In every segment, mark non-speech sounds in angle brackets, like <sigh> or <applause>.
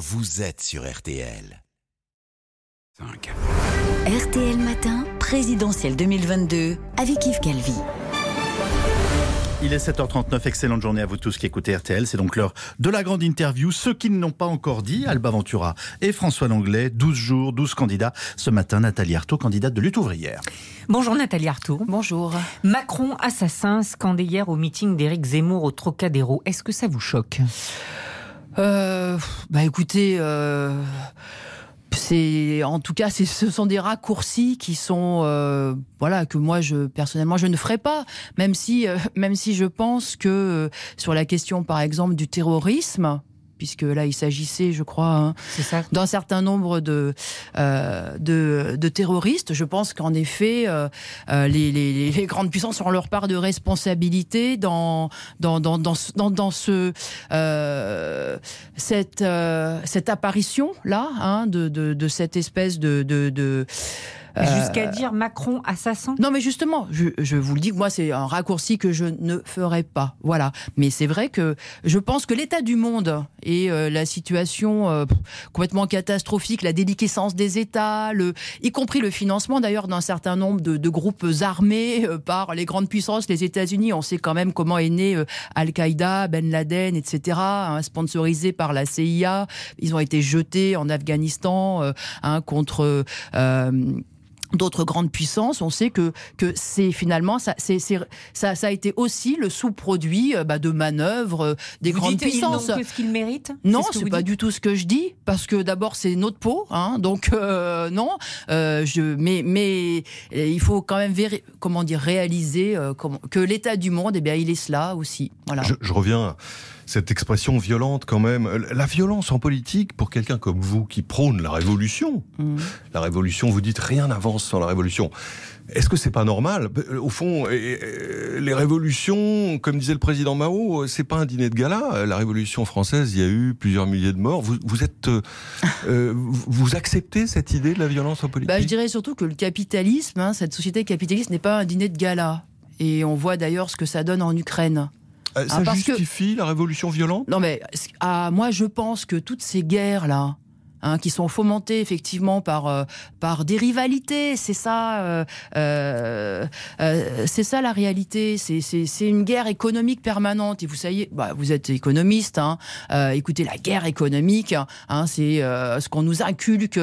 vous êtes sur RTL. RTL Matin, présidentielle 2022, avec Yves Calvi. Il est 7h39, excellente journée à vous tous qui écoutez RTL. C'est donc l'heure de la grande interview. Ceux qui ne l'ont pas encore dit, Alba Ventura et François Langlais, 12 jours, 12 candidats. Ce matin, Nathalie Arthaud, candidate de lutte ouvrière. Bonjour Nathalie Arthaud. Bonjour. Macron assassin scandé hier au meeting d'Éric Zemmour au Trocadéro. Est-ce que ça vous choque? Euh, Bah écoutez... Euh c'est en tout cas, ce sont des raccourcis qui sont euh, voilà que moi je personnellement je ne ferai pas, même si euh, <laughs> même si je pense que euh, sur la question par exemple du terrorisme, puisque là il s'agissait, je crois, hein, d'un certain nombre de, euh, de, de, terroristes. Je pense qu'en effet, euh, euh les, les, les, grandes puissances ont leur part de responsabilité dans, dans, dans, dans, dans, dans ce, euh, cette, cette apparition-là hein, de, de, de, cette espèce de Jusqu'à euh, dire Macron assassin Non, mais justement, je, je vous le dis, moi, c'est un raccourci que je ne ferai pas. Voilà. Mais c'est vrai que je pense que l'état du monde et euh, la situation euh, complètement catastrophique, la déliquescence des États, le, y compris le financement d'ailleurs d'un certain nombre de, de groupes armés par les grandes puissances, les États-Unis. On sait quand même comment est né Al-Qaïda, Ben Laden, etc., hein, sponsorisés par la CIA. Ils ont été jetés en Afghanistan hein, contre d'autres grandes puissances, on sait que que c'est finalement ça c'est ça ça a été aussi le sous-produit euh, bah, de manœuvres euh, des grandes puissances. Non, ce qu'ils méritent Non, c'est pas du tout ce que je dis parce que d'abord c'est notre peau, hein, donc euh, non. je mais mais il faut quand même comment dire réaliser que l'état du monde, eh bien il est cela aussi. Voilà. Je, je reviens cette expression violente quand même. La violence en politique, pour quelqu'un comme vous qui prône la révolution, mmh. la révolution, vous dites rien n'avance sans la révolution. Est-ce que c'est pas normal? Au fond, les révolutions, comme disait le président Mao, c'est pas un dîner de gala. La révolution française, il y a eu plusieurs milliers de morts. Vous, vous êtes, euh, <laughs> vous acceptez cette idée de la violence en politique? Bah, Je dirais surtout que le capitalisme, hein, cette société capitaliste, n'est pas un dîner de gala. Et on voit d'ailleurs ce que ça donne en Ukraine. Euh, ça ah, justifie la révolution violente? Non, mais ah, moi, je pense que toutes ces guerres-là, Hein, qui sont fomentés effectivement par euh, par des rivalités. C'est ça, euh, euh, euh c'est ça la réalité. C'est c'est une guerre économique permanente. Et vous savez, bah, vous êtes économiste. Hein, euh, écoutez, la guerre économique, hein, c'est ce qu'on nous inculque.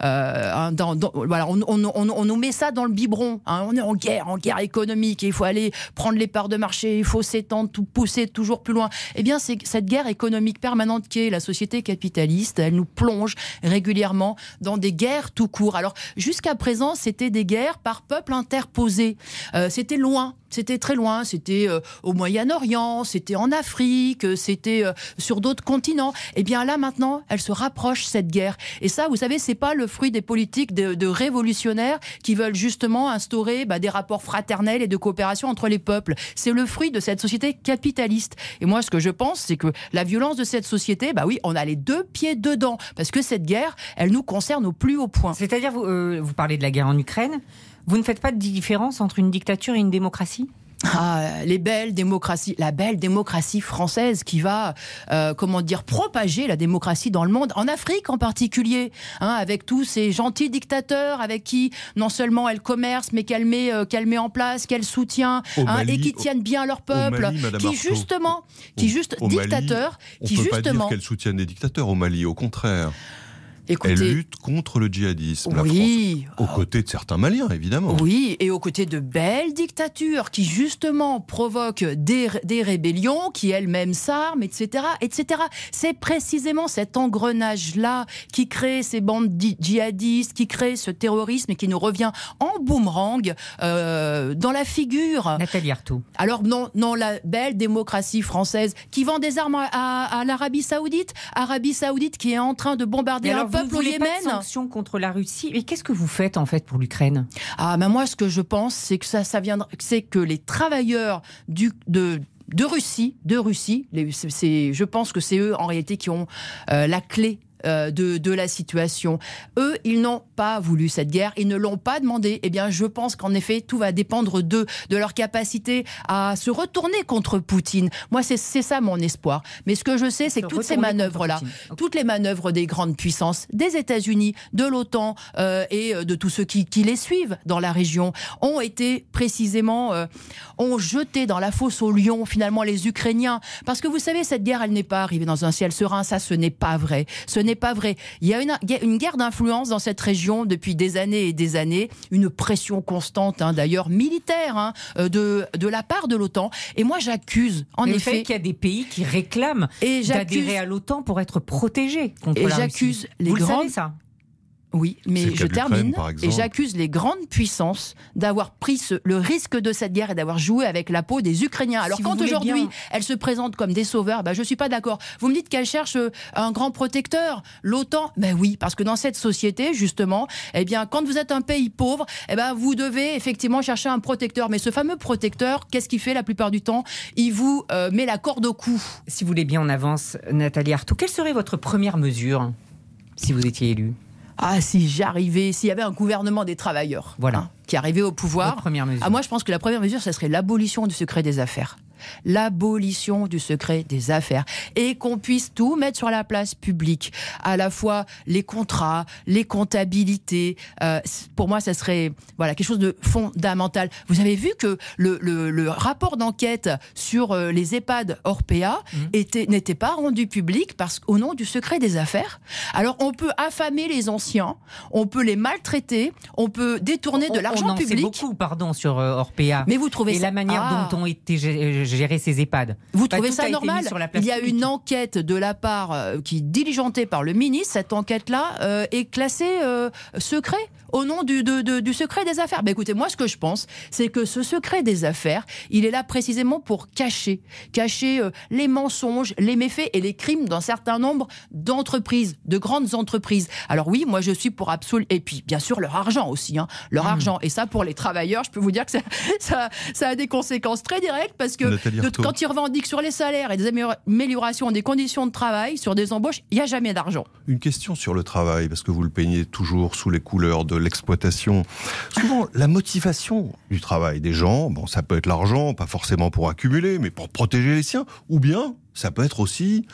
Hein, dans, dans, voilà, on, on, on, on, nous met ça dans le biberon. Hein. on est en guerre, en guerre économique. Et il faut aller prendre les parts de marché. Il faut s'étendre, tout pousser toujours plus loin. Eh bien, c'est cette guerre économique permanente qui est la société capitaliste. Elle nous plonge régulièrement dans des guerres tout court. Alors jusqu'à présent, c'était des guerres par peuple interposé. Euh, c'était loin c'était très loin, c'était euh, au Moyen-Orient, c'était en Afrique, euh, c'était euh, sur d'autres continents. Eh bien là maintenant, elle se rapproche cette guerre. Et ça, vous savez, c'est pas le fruit des politiques de, révolutionnaires qui veulent justement instaurer bah, des rapports fraternels et de coopération entre les peuples. C'est le fruit de cette société capitaliste. Et moi, ce que je pense, c'est que la violence de cette société, bah oui, on a les deux pieds dedans, parce que cette guerre, elle nous concerne au plus haut point. C'est-à-dire, vous parlez de la guerre en Ukraine. Vous ne faites pas de différence entre une dictature et une démocratie? Ah, les belles démocraties, la belle démocratie française qui va, euh, comment dire, propager la démocratie dans le monde, en Afrique en particulier, hein, avec tous ces gentils dictateurs avec qui non seulement elle commerce, mais qu'elle met, euh, qu'elle met en place, qu'elle soutient, hein, et qui tiennent bien leur peuple, qui justement, qui juste dictateurs, qui peut justement, pas dire qu'elle soutienne des dictateurs au Mali, au contraire elle lutte contre le djihadisme, oui, la France, aux côtés de certains Maliens, évidemment. Oui, et aux côtés de belles dictatures qui justement provoquent des, des rébellions, qui elles-mêmes s'arment, etc., etc. C'est précisément cet engrenage-là qui crée ces bandes djihadistes, qui crée ce terrorisme et qui nous revient en boomerang euh, dans la figure. Nathalie Arthaud. Alors non, non, la belle démocratie française qui vend des armes à, l'Arabie Saoudite, Arabie Saoudite qui est en train de bombarder un peuple au Yémen. Pas de sanctions contre la Russie. Mais qu'est-ce que vous faites en fait pour l'Ukraine? Ah, ben moi, ce que je pense, c'est que ça, ça viendra, c'est que les travailleurs du, de de Russie, de Russie, c'est, je pense que c'est eux en réalité qui ont euh, la clé euh, de, de, la situation. Eux, ils n'ont pas voulu cette guerre, ils ne l'ont pas demandé. Eh bien, je pense qu'en effet, tout va dépendre d'eux, de leur capacité à se retourner contre Poutine. Moi, c'est ça mon espoir. Mais ce que je sais, c'est que toutes ces manœuvres-là, toutes les manœuvres des grandes puissances, des États-Unis, de l'OTAN euh, et euh, de tous ceux qui, qui, les suivent dans la région, ont été précisément, euh, ont jeté dans la fosse au lion finalement les Ukrainiens. Parce que vous savez, cette guerre, elle n'est pas arrivée dans un ciel serein. Ça, ce n'est pas vrai. Ce n'est pas vrai. Il y a une, une guerre d'influence dans cette région depuis des années et des années, une pression constante, hein, d'ailleurs militaire, hein, euh, de, de la part de l'OTAN. Et moi, j'accuse, en effet, qu'il y a des pays qui réclament d'adhérer à l'OTAN pour être protégés contre et j'accuse les Vous grands. ça oui, mais je termine et j'accuse les grandes puissances d'avoir pris le risque de cette guerre et d'avoir joué avec la peau des Ukrainiens. Alors quand aujourd'hui elles se présentent comme des sauveurs, ben, je suis pas d'accord. Vous me dites qu'elles cherchent euh, un grand protecteur, l'OTAN. Ben oui, parce que dans cette société justement, eh bien quand vous êtes un pays pauvre, eh ben vous devez effectivement chercher un protecteur. Mais ce fameux protecteur, qu'est-ce qu'il fait la plupart du temps? Il vous euh, met la corde au cou. Si vous voulez bien, on avance, Nathalie Arthaud. Quelle serait votre première mesure si vous étiez élu ah, si j'arrivais, s'il y avait un gouvernement des travailleurs voilà. Hein, qui arrivait au pouvoir. première mesure. Ah, moi, je pense que la première mesure, ce serait l'abolition du secret des affaires l'abolition du secret des affaires et qu'on puisse tout mettre sur la place publique, à la fois les contrats, les comptabilités. Euh, pour moi, ça serait voilà quelque chose de fondamental. Vous avez vu que le, le, le rapport d'enquête sur euh, les EHPAD Orpea mmh. était n'était pas rendu public parce qu'au nom du secret des affaires. Alors on peut affamer les anciens, on peut les maltraiter, on peut détourner de l'argent public. On beaucoup, pardon, sur euh, Orpea. Mais vous trouvez et la manière ah. dont ont été gérer ces EHPAD. Vous trouvez ça normal Il y a une enquête de la part euh, qui est diligentée par le ministre. Cette enquête-là euh, est classée euh, secret au nom du, du secret des affaires. Ben écoutez, moi ce que je pense, c'est que ce secret des affaires, il est là précisément pour cacher, cacher les mensonges, les méfaits et les crimes d'un certain nombre d'entreprises, de grandes entreprises. Alors oui, moi je suis pour absolu et puis bien sûr leur argent aussi, hein, leur mmh. argent. Et ça pour les travailleurs, je peux vous dire que ça, <laughs> ça, ça a des conséquences très directes parce que quand ils revendiquent sur les salaires et des améliorations des conditions de travail, sur des embauches, il n'y a jamais d'argent. Une question sur le travail, parce que vous le peignez toujours sous les couleurs de l'exploitation. Souvent, la motivation du travail des gens, bon, ça peut être l'argent, pas forcément pour accumuler, mais pour protéger les siens, ou bien ça peut être aussi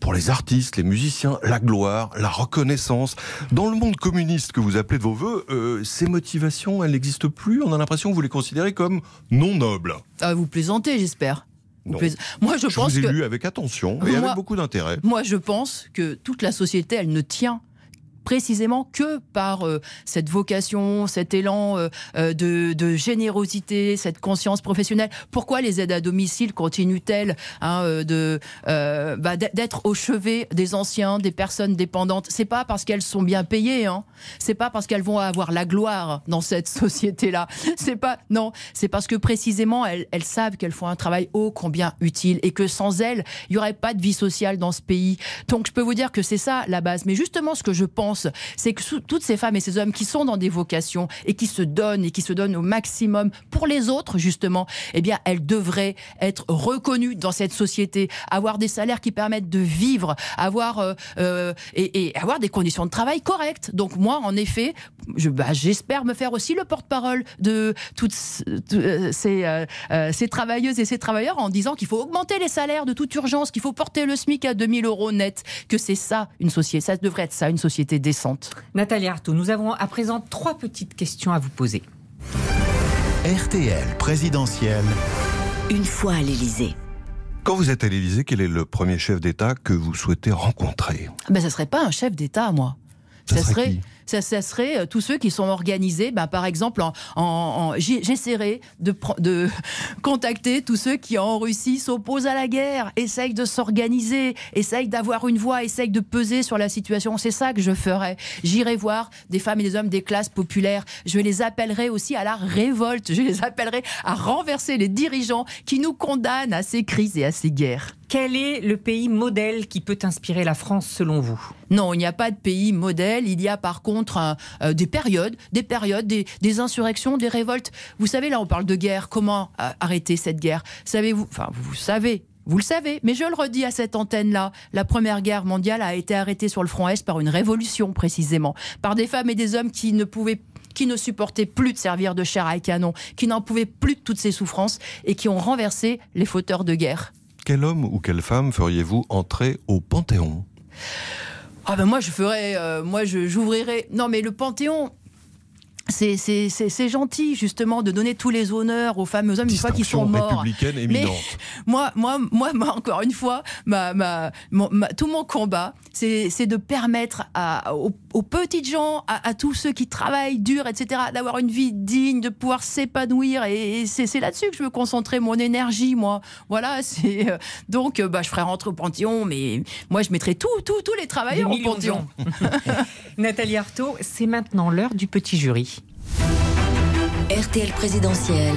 pour les artistes, les musiciens, la gloire, la reconnaissance. Dans le monde communiste que vous appelez de vos voeux, euh, ces motivations, elles n'existent plus. On a l'impression que vous les considérez comme non nobles. Ah, vous plaisantez, j'espère. Moi, je, pense vous ai lu avec attention et avec beaucoup d'intérêt. Moi, je pense que toute la société, elle ne tient précisément que par euh, cette vocation, cet élan euh, euh, de, générosité, cette conscience professionnelle. Pourquoi les aides à domicile continuent-elles hein, de bah, d'être au chevet des anciens, des personnes dépendantes? C'est pas parce qu'elles sont bien payées, hein. C'est pas parce qu'elles vont avoir la gloire dans cette société-là. <laughs> C'est pas non, c'est parce que précisément elles, elles savent qu'elles font un travail ô combien utile et que sans elles, il y aurait pas de vie sociale dans ce pays. Donc je peux vous dire que c'est ça la base. Mais justement, ce que je pense c'est que toutes ces femmes et ces hommes qui sont dans des vocations et qui se donnent et qui se donnent au maximum pour les autres, justement, eh bien, elles devraient être reconnues dans cette société, avoir des salaires qui permettent de vivre, avoir euh, euh, et, avoir des conditions de travail correctes. Donc moi, en effet, bah, j'espère me faire aussi le porte-parole de toutes euh, ces, ces travailleuses et ces travailleurs en disant qu'il faut augmenter les salaires de toute urgence, qu'il faut porter le SMIC à 2000 euros net, que c'est ça une société, ça devrait être ça une société Nathalie Arthaud, nous avons à présent trois petites questions à vous poser. RTL présidentielle. Une fois à l'Élysée. Quand vous êtes à l'Élysée, quel est le premier chef d'État que vous souhaitez rencontrer? Ben, Ça serait pas un chef d'État, moi. Ça, serait ça, serait euh, tous ceux qui sont organisés. Ben, par exemple, en, j'essaierai de, de <laughs> contacter tous ceux qui en Russie s'opposent à la guerre, essayent de s'organiser, essayent d'avoir une voix, essayent de peser sur la situation. C'est ça que je ferai. J'irai voir des femmes et des hommes des classes populaires. Je les appellerai aussi à la révolte. Je les appellerai à renverser les dirigeants qui nous condamnent à ces crises et à ces guerres. Quel est le pays modèle qui peut inspirer la France selon vous? Non, il n'y a pas de pays modèle. Il y a par contre euh, des périodes, des périodes, des, insurrections, des révoltes. Vous savez, là, on parle de guerre. Comment euh, arrêter cette guerre? Savez-vous Enfin, vous savez Vous le savez, mais je le redis à cette antenne-là, la Première Guerre mondiale a été arrêtée sur le front Est par une révolution précisément, par des femmes et des hommes qui ne pouvaient qui ne supportaient plus de servir de chair à canon, qui n'en pouvaient plus de toutes ces souffrances et qui ont renversé les fauteurs de guerre. Quel homme ou quelle femme feriez-vous entrer au Panthéon? Ah ben moi je ferais, euh, moi j'ouvrirais. Non mais le Panthéon, c'est gentil justement de donner tous les honneurs aux fameux hommes une fois qu'ils sont morts. Mais <laughs> moi, moi, moi, moi, encore une fois, ma, ma, tout mon combat, c'est de permettre à, aux, petites gens, à, tous ceux qui travaillent dur, etc., d'avoir une vie digne, de pouvoir s'épanouir. Et, c'est là-dessus que je veux concentrer mon énergie, moi. Voilà, <laughs> c'est euh, donc euh, bah, je ferai rentrer au Panthéon, mais moi je mettrai tous tous les travailleurs au Panthéon. <laughs> Nathalie Arthaud, c'est maintenant l'heure du petit jury. RTL présidentielle.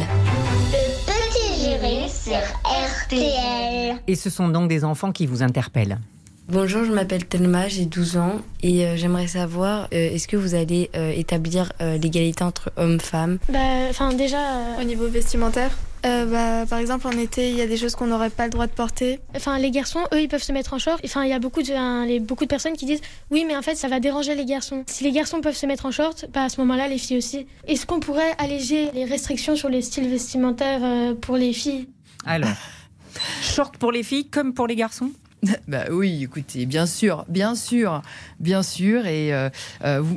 Le petit jury sur RTL. Et ce sont donc des enfants qui vous interpellent. Bonjour, je m'appelle Thelma, j'ai 12 ans et euh, j'aimerais savoir euh, est-ce que vous allez euh, établir l'égalité entre hommes-femmes? Bah, enfin déjà au niveau vestimentaire. Euh, bah, par exemple, en été, il y a des choses qu'on n'aurait pas le droit de porter. Enfin, les garçons, eux, ils peuvent se mettre en short. Enfin, il y a beaucoup de, les, beaucoup de personnes qui disent oui, mais en fait, ça va déranger les garçons. Si les garçons peuvent se mettre en short, bah, à ce moment-là, les filles aussi. Est-ce qu'on pourrait alléger les restrictions sur les styles vestimentaires euh, pour les filles? Alors, <laughs> short pour les filles comme pour les garçons? <laughs> Bah oui, écoutez, bien sûr, bien sûr, bien sûr. Et euh,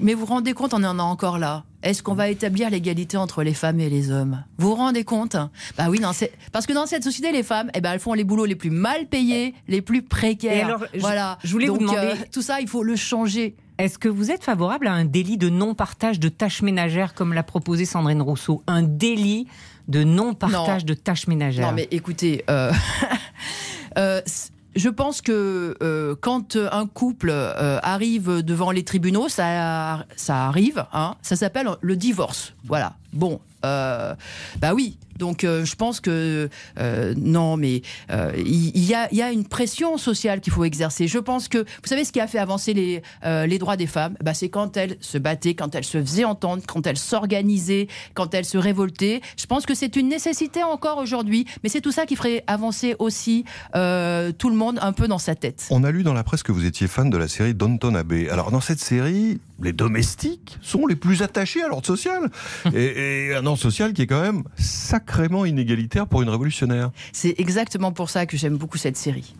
mais vous vous rendez compte, on en est encore là. Est-ce qu'on va établir l'égalité entre les femmes et les hommes? Vous vous rendez compte Bah oui, parce que dans cette société, les femmes, eh ben, elles font les boulots les plus mal payés, les plus précaires. alors, voilà. Je, voulais vous demander, euh, tout ça, il faut le changer. Est-ce que vous êtes favorable à un délit de non-partage de tâches ménagères comme l'a proposé Sandrine Rousseau? Un délit de non-partage de tâches ménagères? Non, mais écoutez, euh, <laughs> euh, je pense que euh, quand un couple euh, arrive devant les tribunaux, ça, ça arrive, hein, ça s'appelle le divorce. Voilà. Bon, euh, bah oui, donc euh, je pense que euh, non, mais euh, il y, a, y, a, une pression sociale qu'il faut exercer. Je pense que vous savez ce qui a fait avancer les, les droits des femmes, bah, c'est quand elles se battaient, quand elles se faisaient entendre, quand elles s'organisaient, quand elles se révoltaient. Je pense que c'est une nécessité encore aujourd'hui, mais c'est tout ça qui ferait avancer aussi tout le monde un peu dans sa tête. On a lu dans la presse que vous étiez fan de la série Downton Abbey. Alors dans cette série, les domestiques sont les plus attachés à l'ordre social <laughs> et, et un ordre social qui est quand même sacrément inégalitaire pour une révolutionnaire. C'est exactement pour ça que j'aime beaucoup cette série.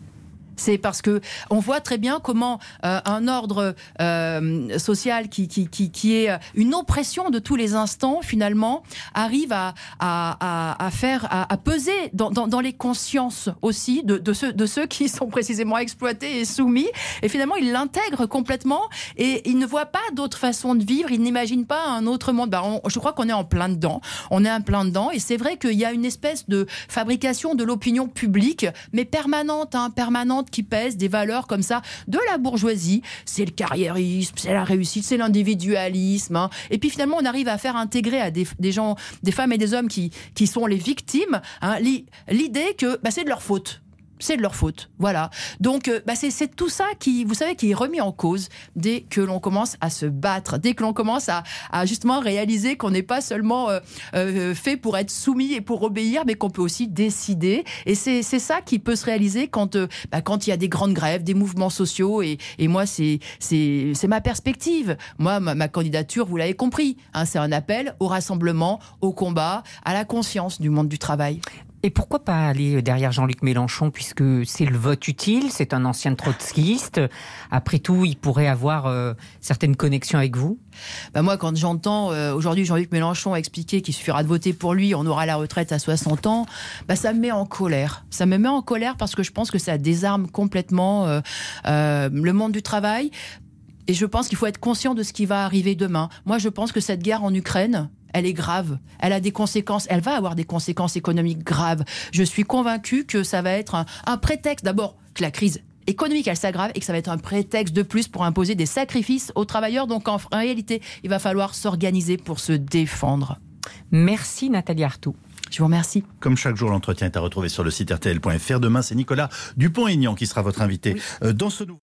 C'est parce que on voit très bien comment euh, un ordre euh, social qui, qui, qui, qui, est une oppression de tous les instants, finalement, arrive à, à, à, faire, à, peser dans, dans, les consciences aussi de, de, ceux, de ceux qui sont précisément exploités et soumis. Et finalement, ils l'intègrent complètement et ils ne voient pas d'autre façon de vivre, ils n'imaginent pas un autre monde. Bah, je crois qu'on est en plein dedans. On est en plein dedans et c'est vrai qu'il y a une espèce de fabrication de l'opinion publique, mais permanente, hein, permanente qui pèsent des valeurs comme ça de la bourgeoisie. C'est le carriérisme, c'est la réussite, c'est l'individualisme. Hein. Et puis finalement, on arrive à faire intégrer à des, gens, des femmes et des hommes qui, qui sont les victimes, hein, l'idée que bah, c'est de leur faute c'est de leur faute. Voilà. Donc, euh, bah, c'est tout ça qui, vous savez, qui est remis en cause dès que l'on commence à se battre, dès que l'on commence à, justement réaliser qu'on n'est pas seulement euh, euh, fait pour être soumis et pour obéir, mais qu'on peut aussi décider. Et c'est ça qui peut se réaliser quand, bah, quand il y a des grandes grèves, des mouvements sociaux. Et, et moi, c'est ma perspective. Moi, ma, candidature, vous l'avez compris, hein, c'est un appel au rassemblement, au combat, à la conscience du monde du travail. Et pourquoi pas aller derrière Jean-Luc Mélenchon, puisque c'est le vote utile, c'est un ancien trotskiste. Après tout, il pourrait avoir euh, certaines connexions avec vous? Bah Moi, quand j'entends euh, aujourd'hui Jean-Luc Mélenchon expliquer qu'il suffira de voter pour lui, on aura la retraite à 60 ans, bah ça me met en colère. Ça me met en colère parce que je pense que ça désarme complètement euh, le monde du travail. Et je pense qu'il faut être conscient de ce qui va arriver demain. Moi, je pense que cette guerre en Ukraine, elle est grave. Elle a des conséquences. Elle va avoir des conséquences économiques graves. Je suis convaincue que ça va être un, prétexte. D'abord, que la crise économique, elle s'aggrave et que ça va être un prétexte de plus pour imposer des sacrifices aux travailleurs. Donc en réalité, il va falloir s'organiser pour se défendre. Merci Nathalie Artou. Je vous remercie. Comme chaque jour, l'entretien est à retrouver sur le site rtl.fr. Demain, c'est Nicolas Dupont-Aignan qui sera votre invité euh, dans ce nouveau.